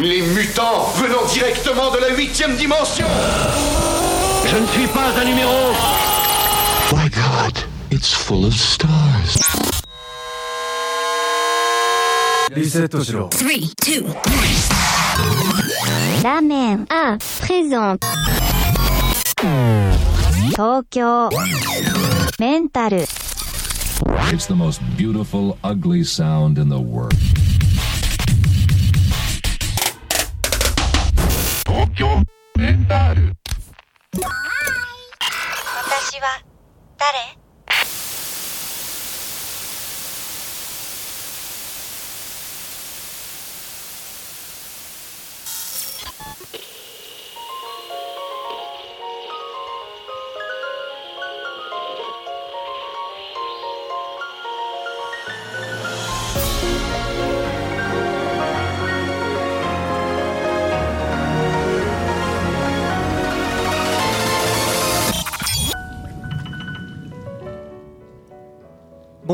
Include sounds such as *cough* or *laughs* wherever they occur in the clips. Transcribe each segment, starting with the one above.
Les mutants venant directement de la huitième dimension Je ne suis pas un numéro My God, it's full of stars. リセットしろ Three, two, ラーメン、あ、プレゼント。東京、メンタル。 It's the most beautiful, ugly sound in the world. 教メンタル。私は誰？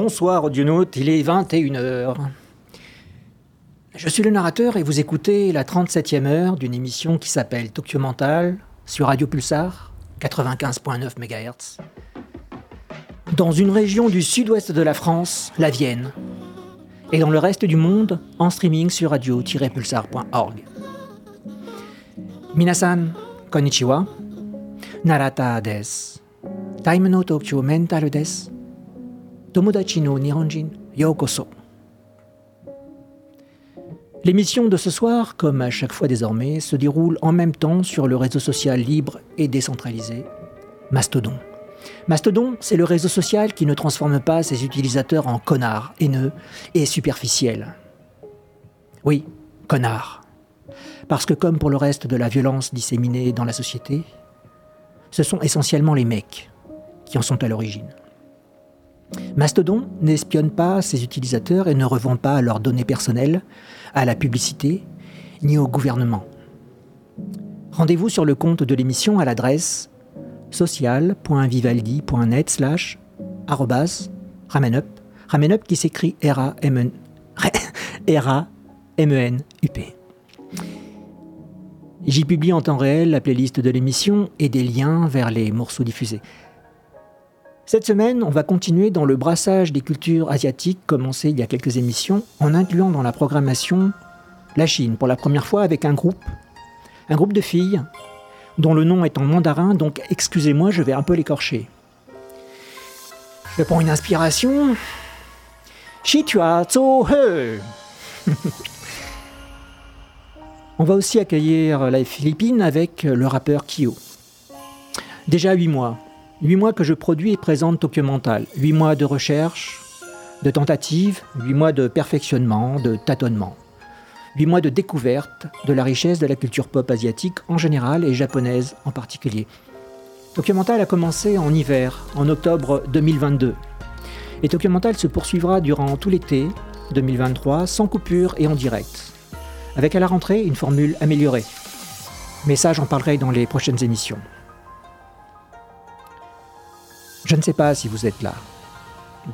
Bonsoir audionautes, il est 21h. Je suis le narrateur et vous écoutez la 37e heure d'une émission qui s'appelle Tokyo Mental sur Radio Pulsar 95.9 MHz. Dans une région du sud-ouest de la France, la Vienne. Et dans le reste du monde, en streaming sur radio-pulsar.org. Minasan, konnichiwa. Narata desu. Time no Tokyo Mental desu. Tomodachi no Nihonjin Yokoso. L'émission de ce soir, comme à chaque fois désormais, se déroule en même temps sur le réseau social libre et décentralisé, Mastodon. Mastodon, c'est le réseau social qui ne transforme pas ses utilisateurs en connards, haineux et superficiels. Oui, connards. Parce que comme pour le reste de la violence disséminée dans la société, ce sont essentiellement les mecs qui en sont à l'origine. Mastodon n'espionne pas ses utilisateurs et ne revend pas leurs données personnelles à la publicité ni au gouvernement. Rendez-vous sur le compte de l'émission à l'adresse social.vivaldi.net slash arrobas ramenup, ramenup qui s'écrit R-A-M-E-N *laughs* R-A-M-E-N-U-P. J'y publie en temps réel la playlist de l'émission et des liens vers les morceaux diffusés. Cette semaine, on va continuer dans le brassage des cultures asiatiques commencé il y a quelques émissions, en incluant dans la programmation la Chine pour la première fois avec un groupe, un groupe de filles dont le nom est en mandarin, donc excusez-moi, je vais un peu l'écorcher. Je prends une inspiration. Shi tua tso he. *laughs* On va aussi accueillir la Philippine avec le rappeur Kyo. Déjà 8 mois, Huit mois que je produis et présente Tokyo Mental. Huit mois de recherche, de tentatives, huit mois de perfectionnement, de tâtonnement. Huit mois de découverte de la richesse de la culture pop asiatique en général et japonaise en particulier. Tokyo Mental a commencé en hiver, en octobre 2022. Et Tokyo Mental se poursuivra durant tout l'été 2023 sans coupure et en direct. Avec à la rentrée une formule améliorée. Mais ça, j'en parlerai dans les prochaines émissions. Je ne sais pas si vous êtes là,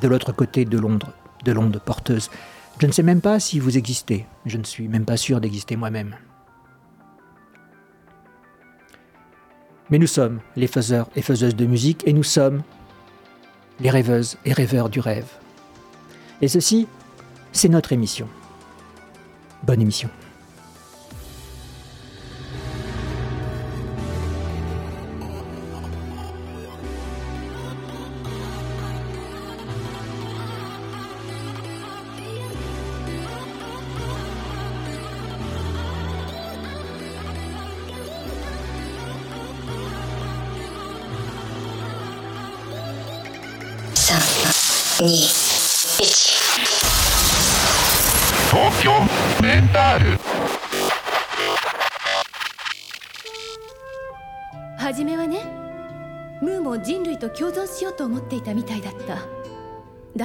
de l'autre côté de Londres, de l'onde porteuse. Je ne sais même pas si vous existez. Je ne suis même pas sûr d'exister moi-même. Mais nous sommes les faiseurs et faiseuses de musique et nous sommes les rêveuses et rêveurs du rêve. Et ceci, c'est notre émission. Bonne émission.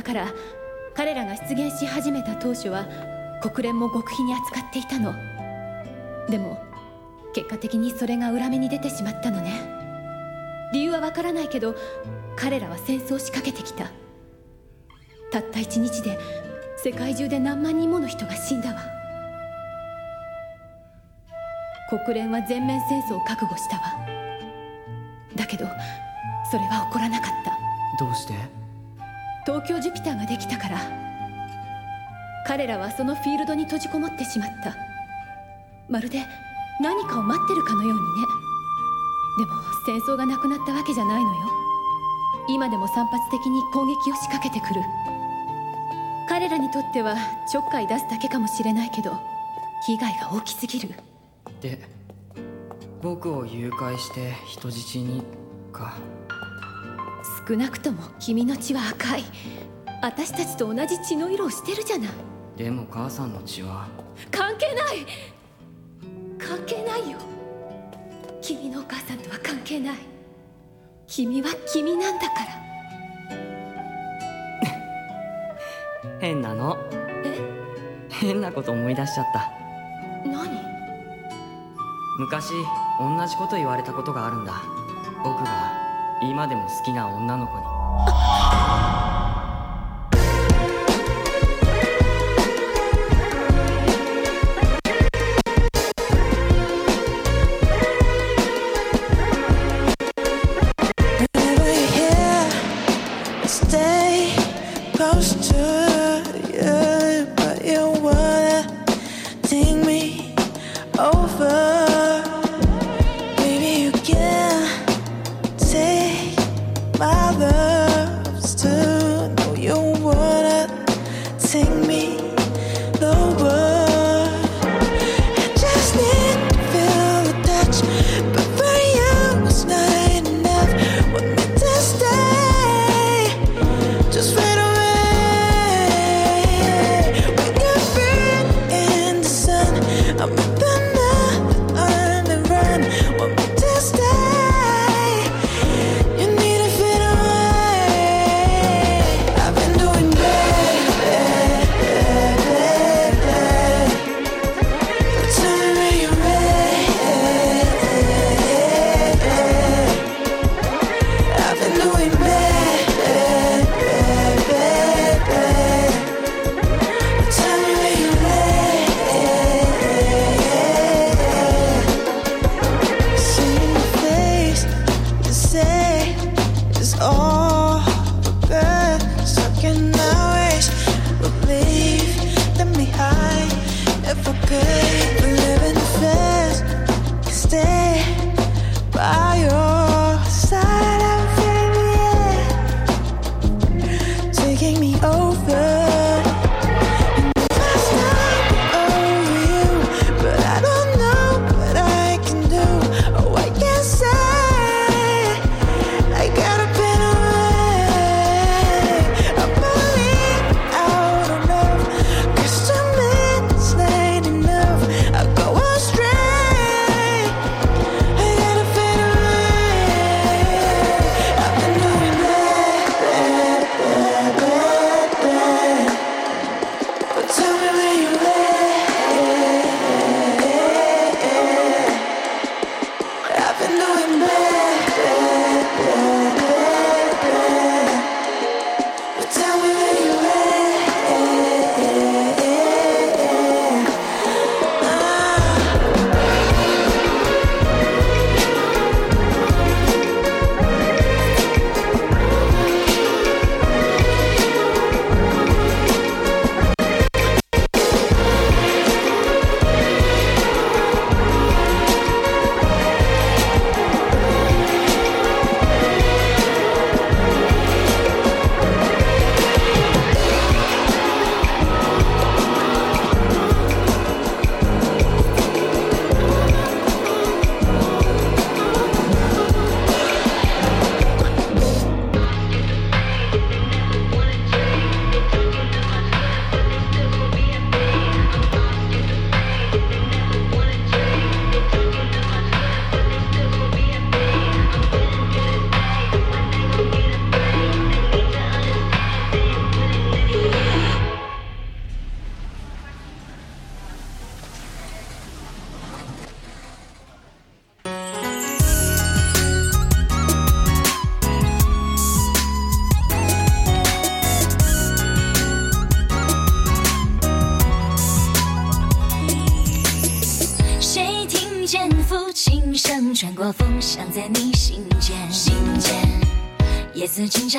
から彼らが出現し始めた当初は国連も極秘に扱っていたの。でも結果的にそれが裏目に出てしまったのね。理由はわからないけど彼らは戦争を仕掛けてきた。たった一日で世界中で何万人もの人が死んだわ。国連は全面戦争を覚悟したわ。だけどそれは起こらなかった。どうして？東京ジュピターができたから。彼らはそのフィールドに閉じこもってしまった。まるで何かを待ってるかのようにね。でも戦争がなくなったわけじゃないのよ。今でも散発的に攻撃を仕掛けてくる。彼らにとってはちょっかい出すだけかもしれないけど被害が大きすぎる。で僕を誘拐して人質にか。少なくとも君の血は赤い。私たちと同じ血の色をしてるじゃない。でも母さんの血は？関係ない。関係ないよ。君のお母さんとは関係ない。君は君なんだから。*laughs* 変なの。え？変なこと思い出しちゃった。何？昔同じこと言われたことがあるんだ。僕が今でも好きな女の子に。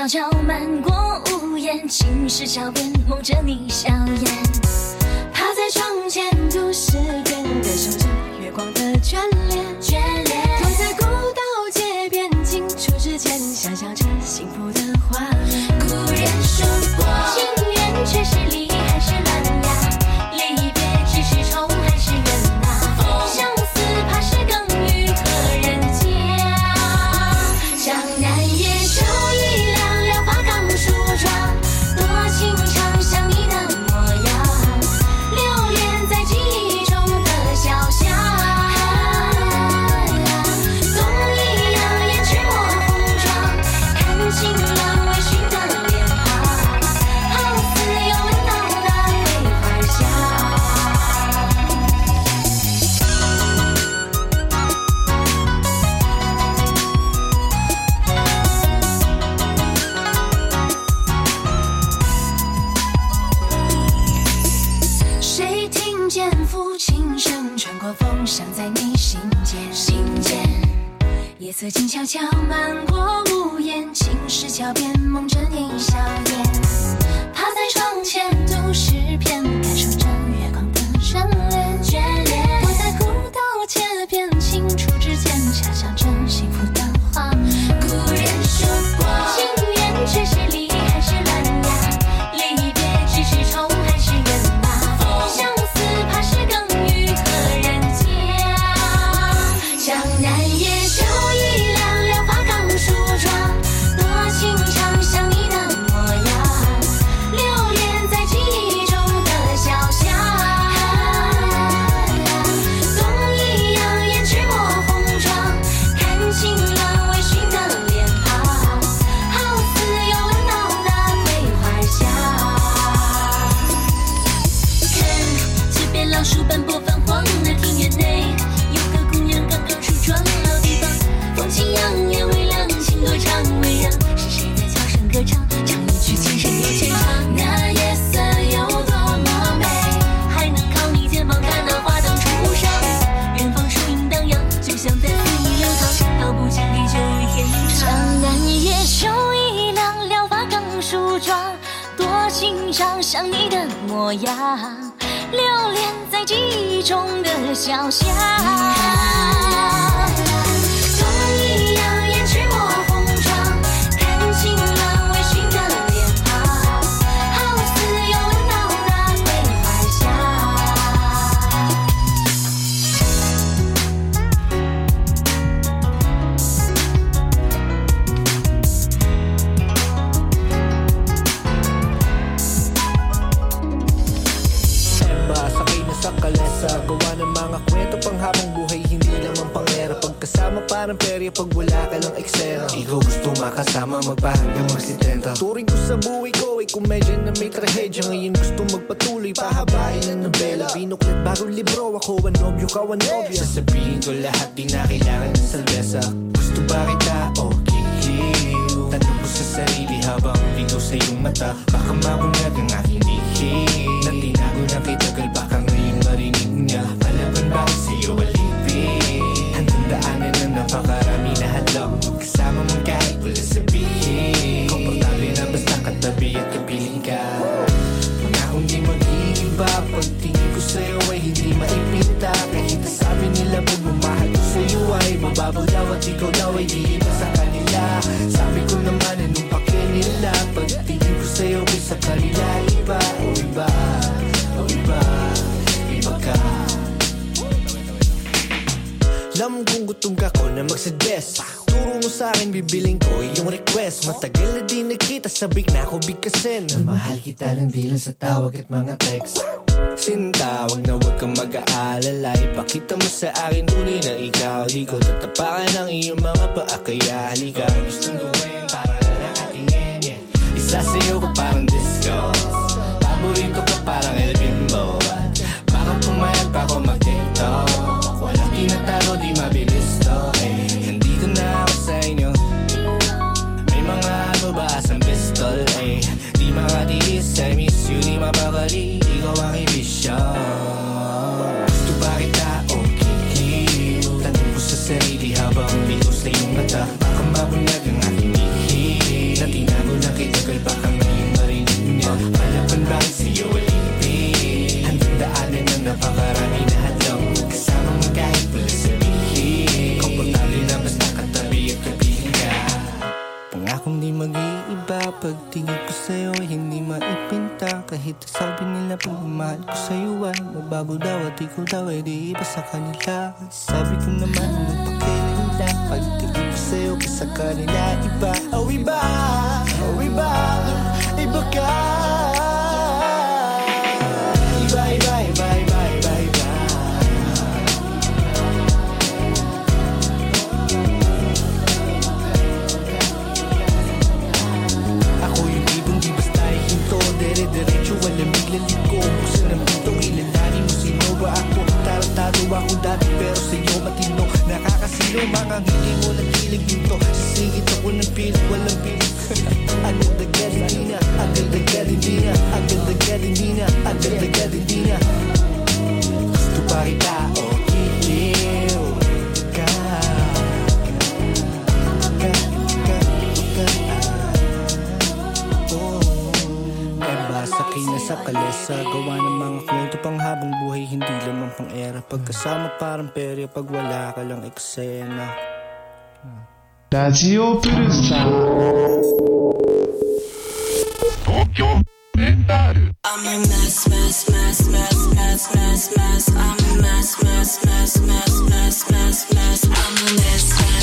悄悄漫过屋檐，青石桥边梦着你风，响在你心间？心间，夜色静悄悄漫过屋檐，青石桥边梦着你笑颜。趴在窗前读诗篇，模样，留恋在记忆中的小巷。Gusto makasama Magpahanggang magsitenta Turing ko sa buhay ko Ay komedya na may trahedya Ngayon gusto magpatuloy Pahabain ang nobela. Binuklat bagong libro Ako ang nobyo, ka ang nobya. Sasabihin ko lahat Di na kailangan ng salvesa Gusto ba kita? O giliw Tanong ko sa sarili Habang ligaw sa iyong mata. Baka mabunyag ang aking dihil Na tinago na kay tagal Baka ngayon marinig niya. Palaban ba ako sa'yo alipin. Hanggang daanan na napakarami daw at ikaw daw ay di sa kanila. Sabi ko naman anong pake nila. Pagtingin ko sa'yo ay sa kanila iba O iba, o iba, iba ka Alam kong gutom ka ko na Turo mo sa akin, bibiling ko yung request. Matagal na di nagkita, sabik na ako bigkasin. Na mahal kita lang di lang sa tawag at mga text. Sinta, wag na wag kang mag-aalala. Ipakita mo sa akin tunay na ikaw. Di ko tatapakan ang iyong mga paa Kaya halika. Gustong gawin para lang nakatingin yeah. Isa sa'yo ko parang disco. Paborito ka parang El Bimbo Baka pumayag pa ako mag-tiktok. Walang tinatago di Pagtingin ko sa'yo ay hindi maipinta. Kahit sabi nila pag mahal ko sa'yo ah, ay Mababaw daw at ikaw daw ay di iba sa kanila. Sabi ko naman ano magpakilinda Pagtingin ko sa'yo pa sa kanila iba. Oh iba, oh iba, iba ka. Diwa ko dati pero sa'yo matino Nakakasino mga ngiti mo ng kilig dito. Sisigit ako ng pilit walang pilit. Agad na agad hindi na Agad na agad hindi na Agad na agad hindi na Agad na agad hindi na Gusto pa kita oh. sa kalesa Gawa ng mga kwento pang habang buhay Hindi lamang pang era Pagkasama parang perya Pag wala ka lang eksena Radio Purusa 東京メンタル I'm a mess, mess, mess, mess, mess, mess, mess. I'm a mess, mess, mess, mess, mess, mess, mess. I'm a mess, mess.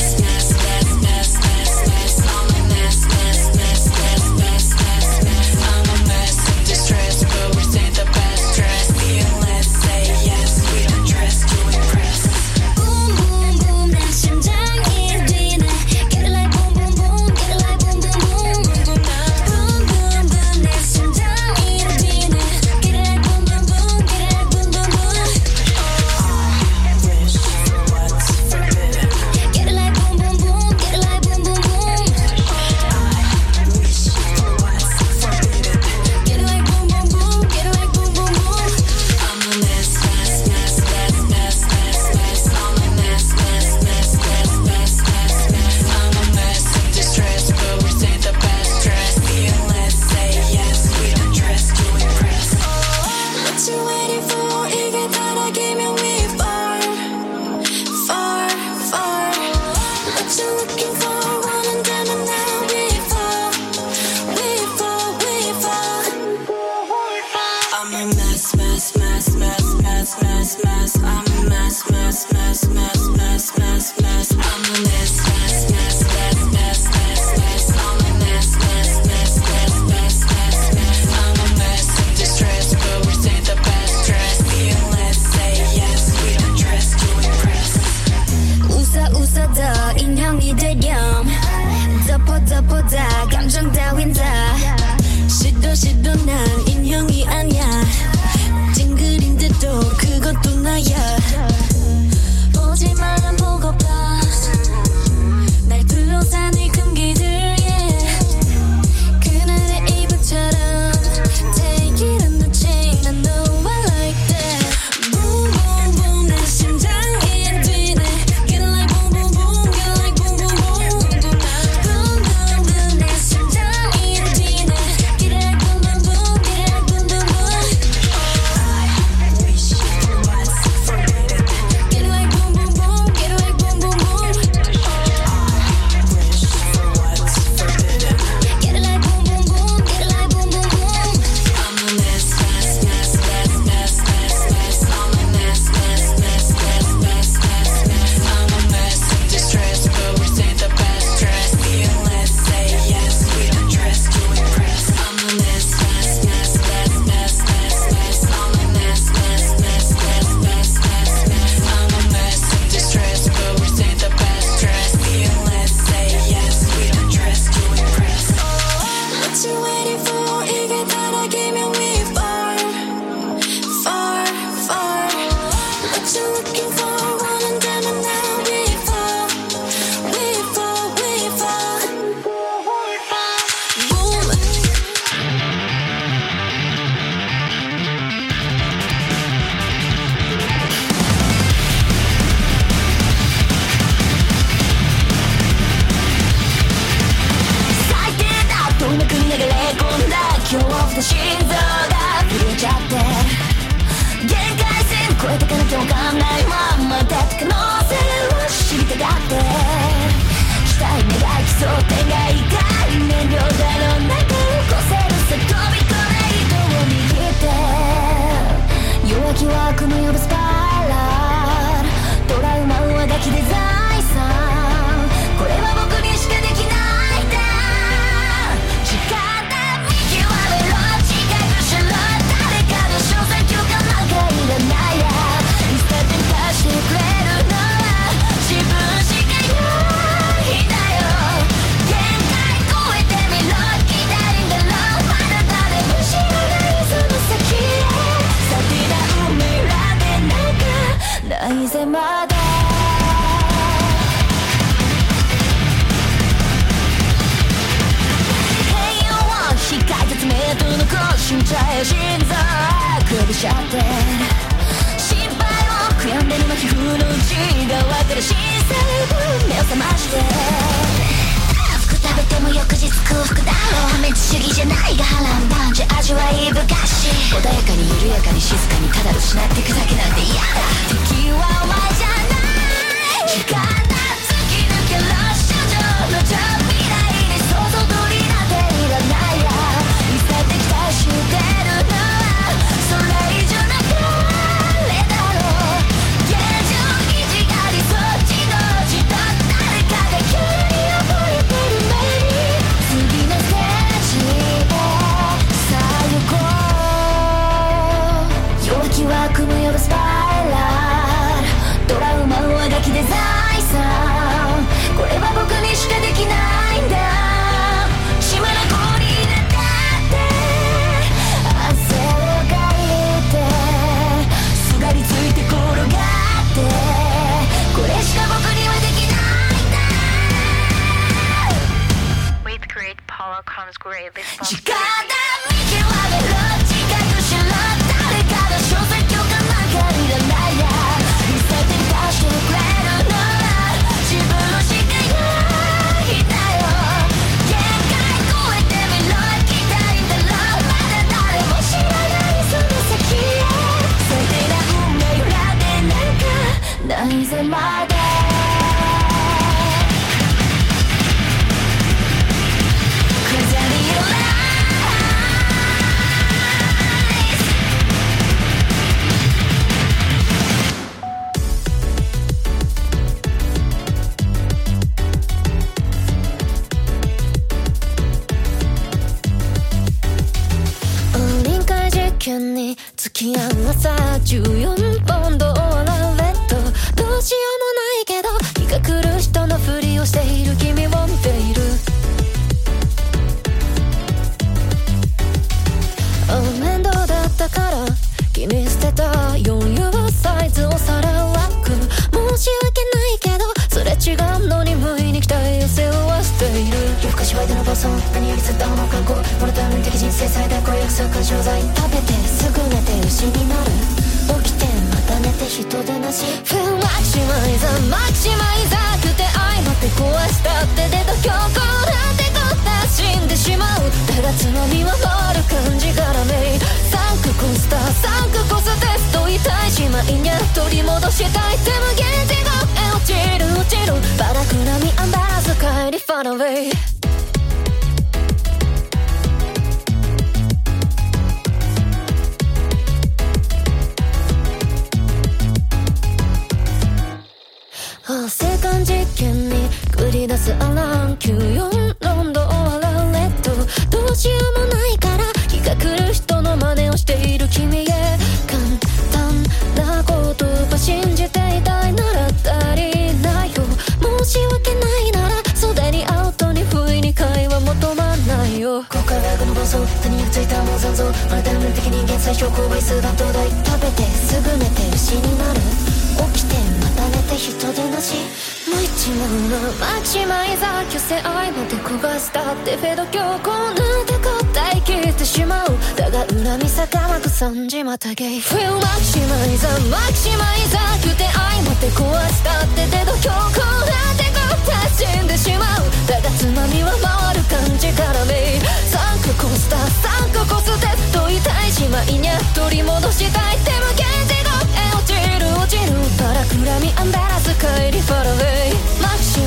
マ街前座虚勢愛も手焦がしたってフェド強行なんて答え切ってしまう。だが恨み逆なく損じまたゲイ。フィルマキシマイザーマキシマイザー虚勢愛も手壊したって手度強行なんて答え死んでしまう。だがつまみは回る感じからめいサン。クコースターサンクコースター問いたいしまいにゃ取り戻したい。って無限地獄へ落ちる落ちるパラクラミアンダラス帰りファロウェイ「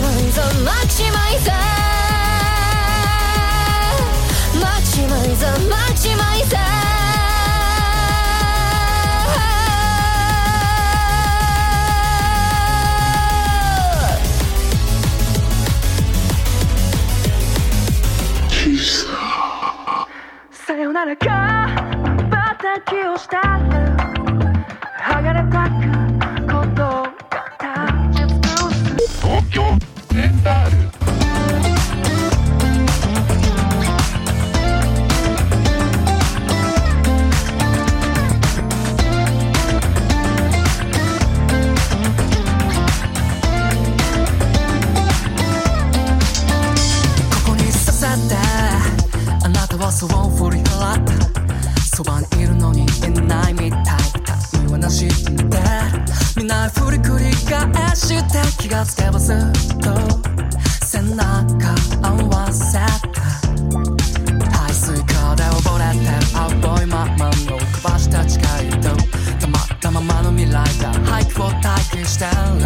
さよならかばたきをした」振り繰り返して気がつけばずっと背中合わせた排水溝で溺れてる青いままのくばした誓いとたまったままの未来が俳句を待機してる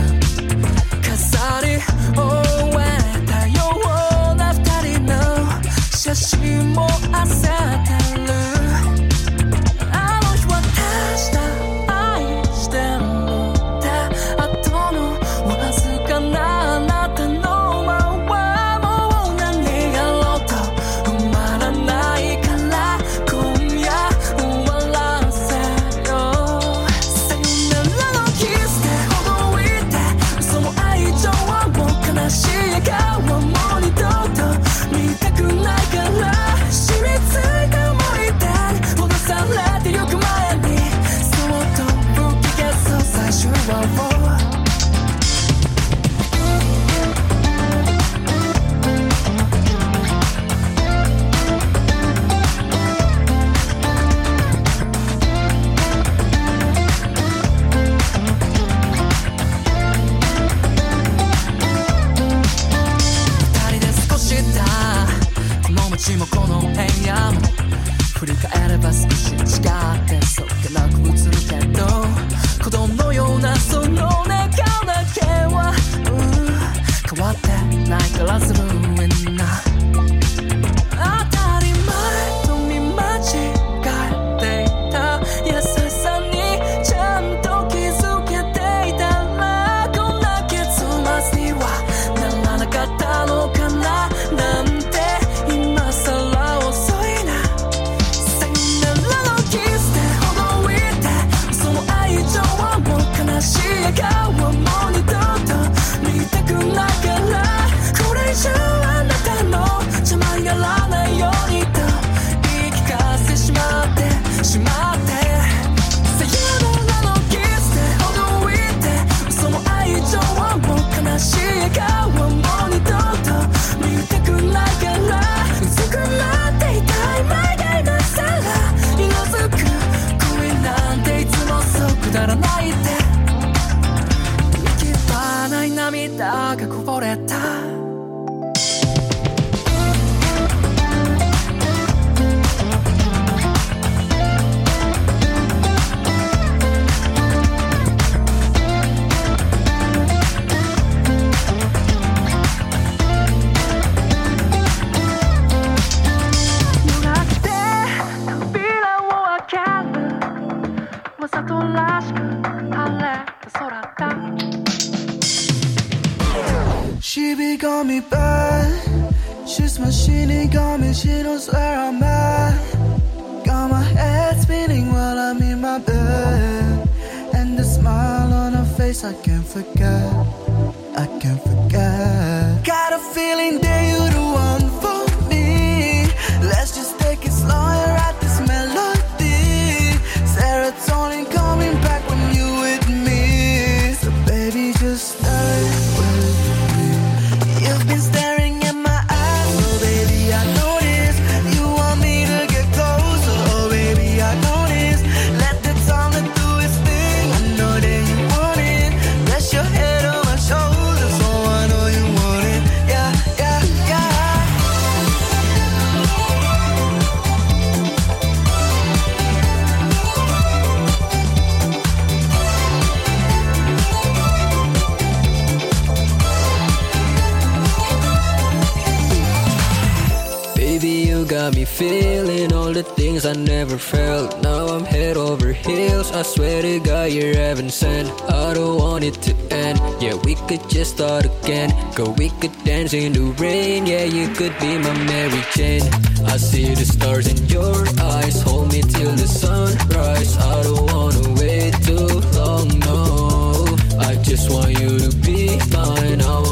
I swear to God, you're heaven sent. I don't want it to end. Yeah, we could just start again. Go, we could dance in the rain. Yeah, you could be my Mary Jane. I see the stars in your eyes. Hold me till the sunrise. I don't wanna wait too long, no. I just want you to be mine. I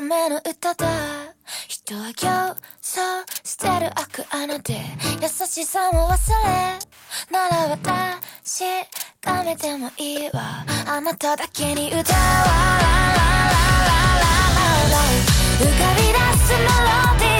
めの歌だ人は今日そうてる悪穴で優しさも忘れなら私がめてもいいわ。あなただけに歌わ浮かび出すメロディー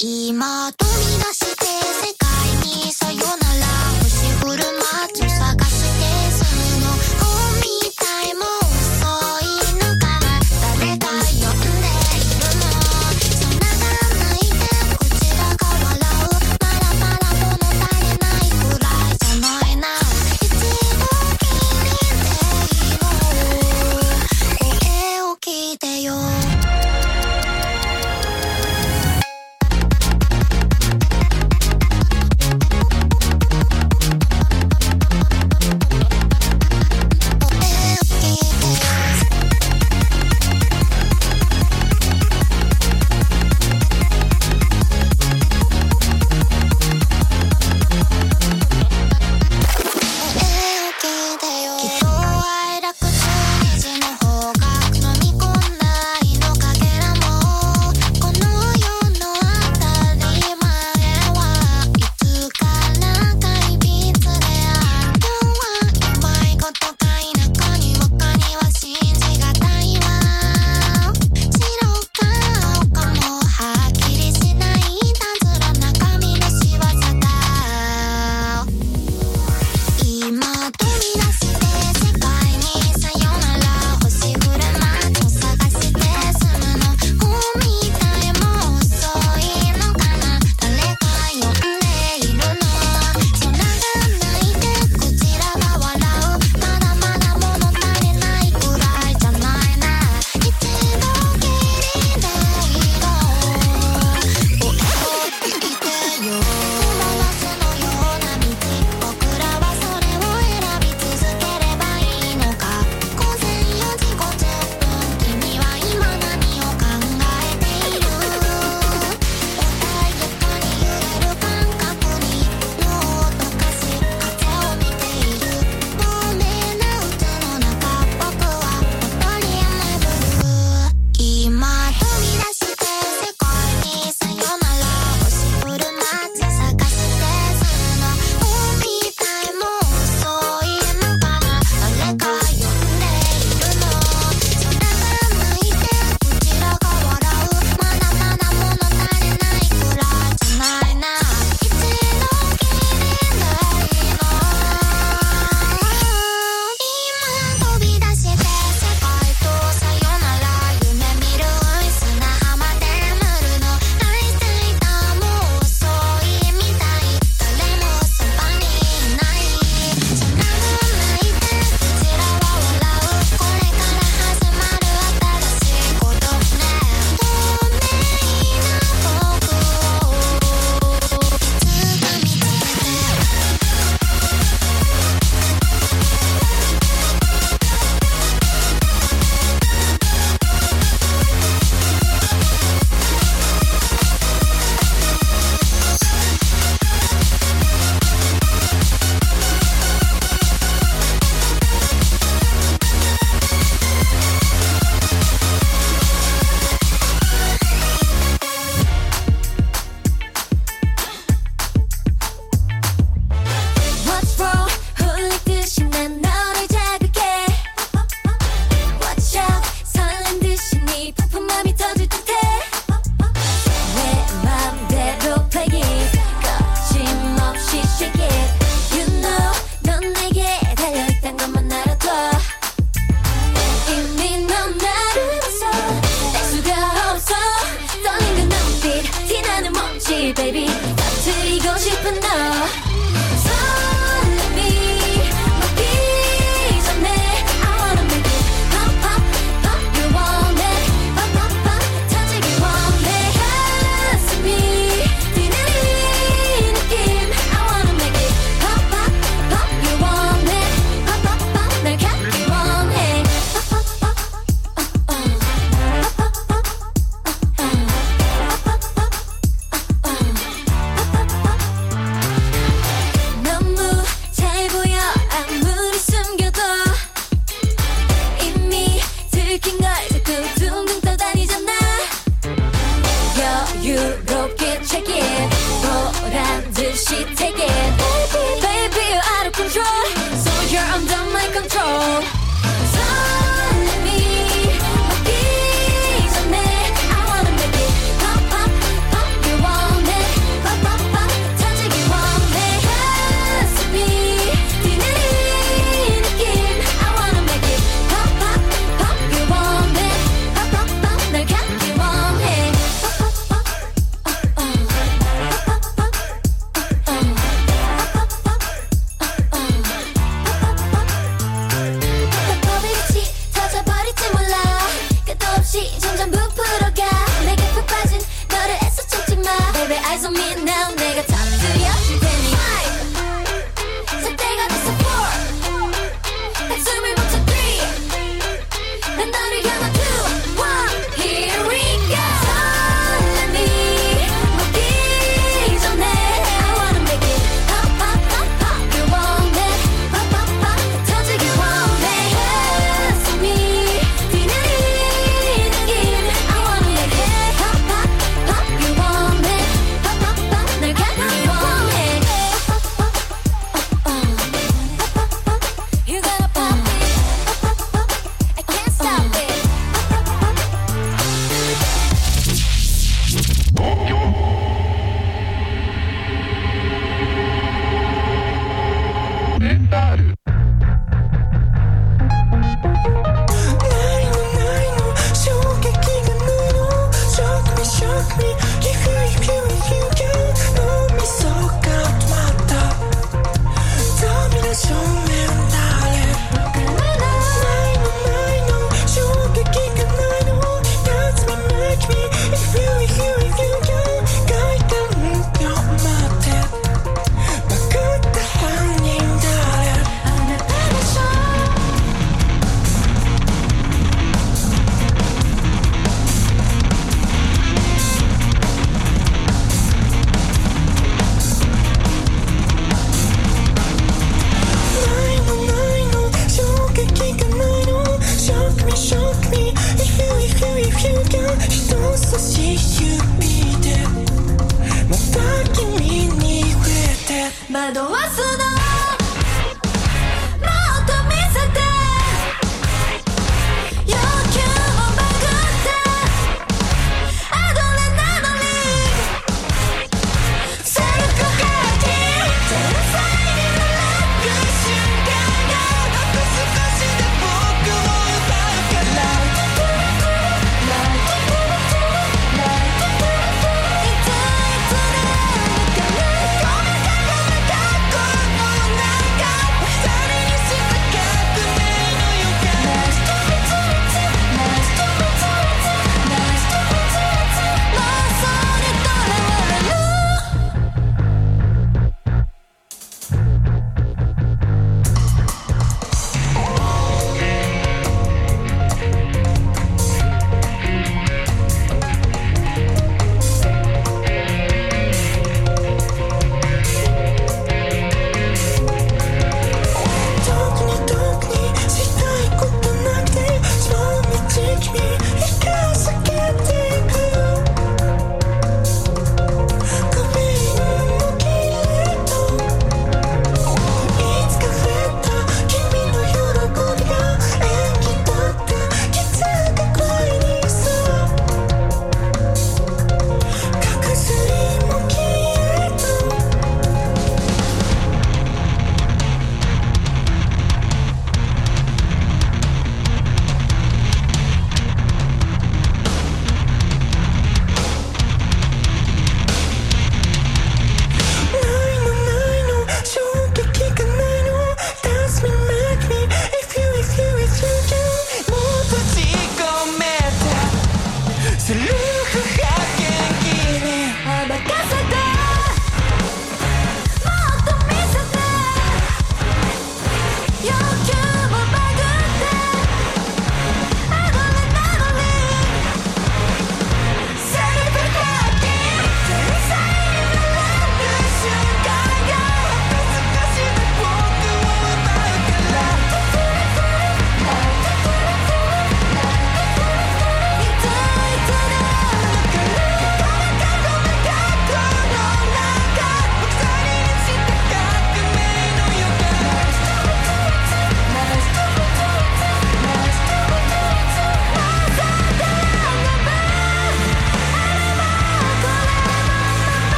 今飛び出して世界にさよなら。星降る街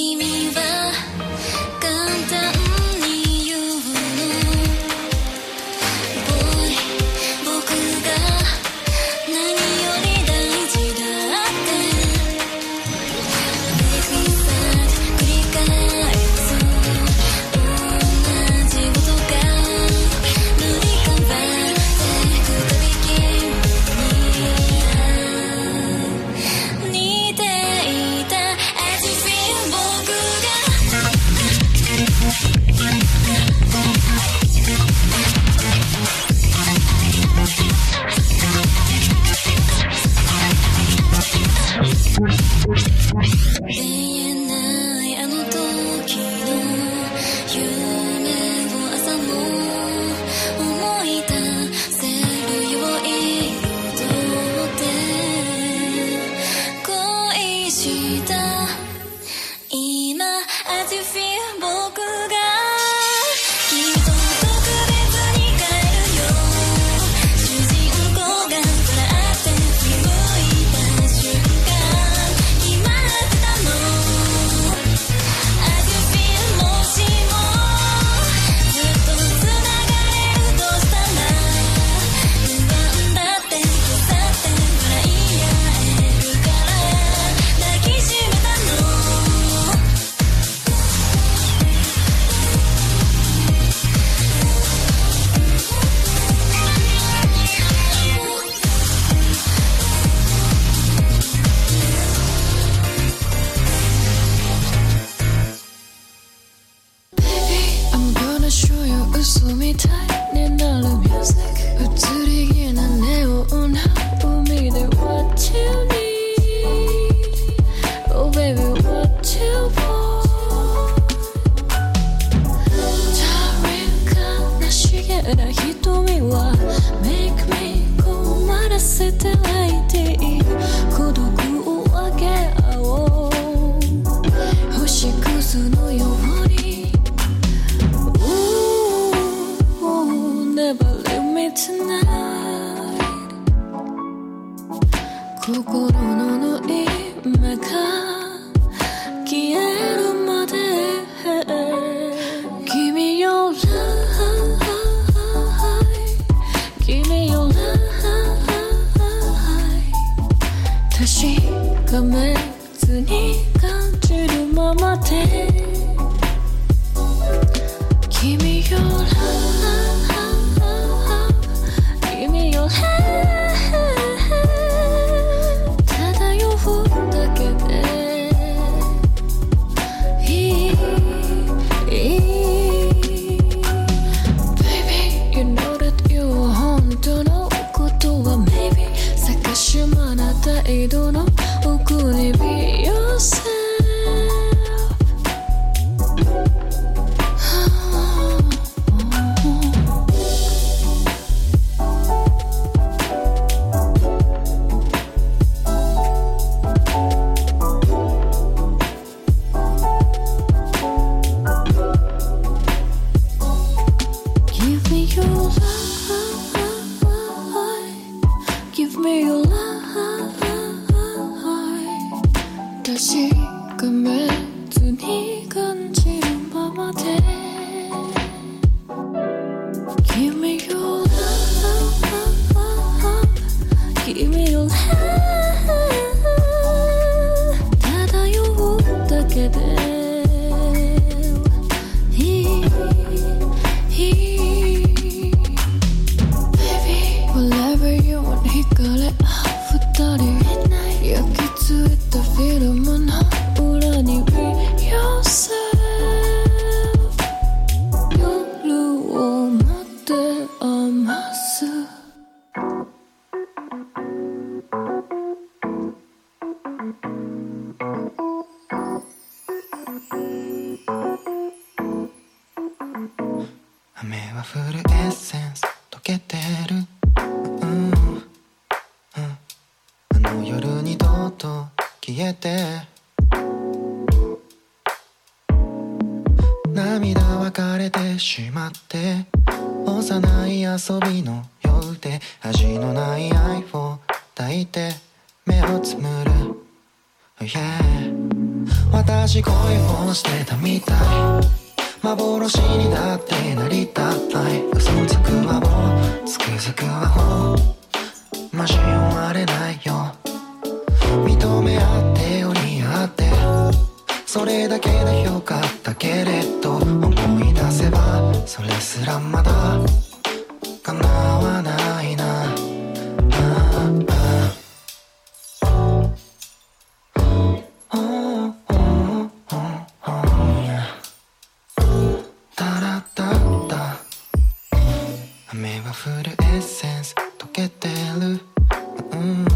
君 Hello. Mm.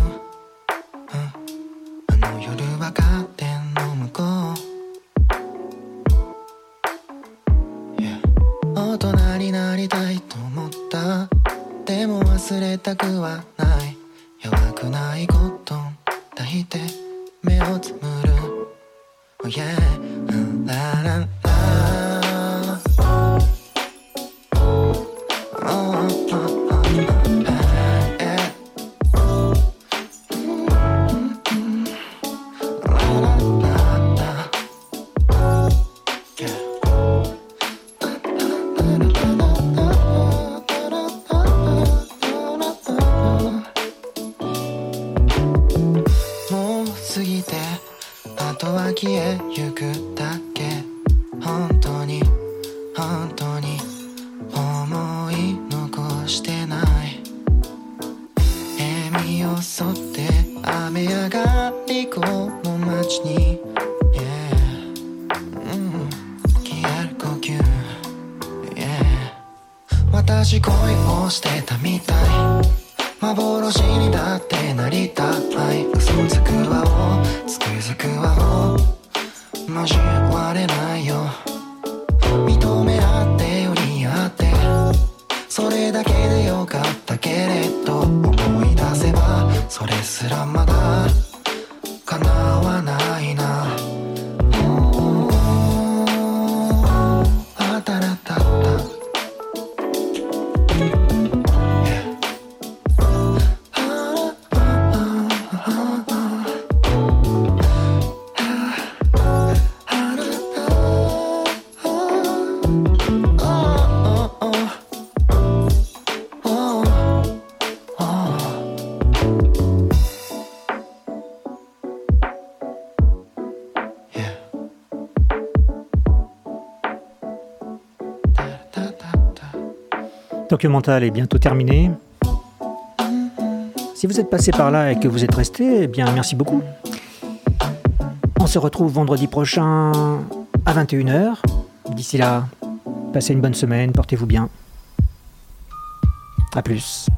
Tokyo Mental est bientôt terminé. Si vous êtes passé par là et que vous êtes resté, eh bien merci beaucoup. On se retrouve vendredi prochain à 21h. D'ici là, passez une bonne semaine, portez-vous bien. A plus.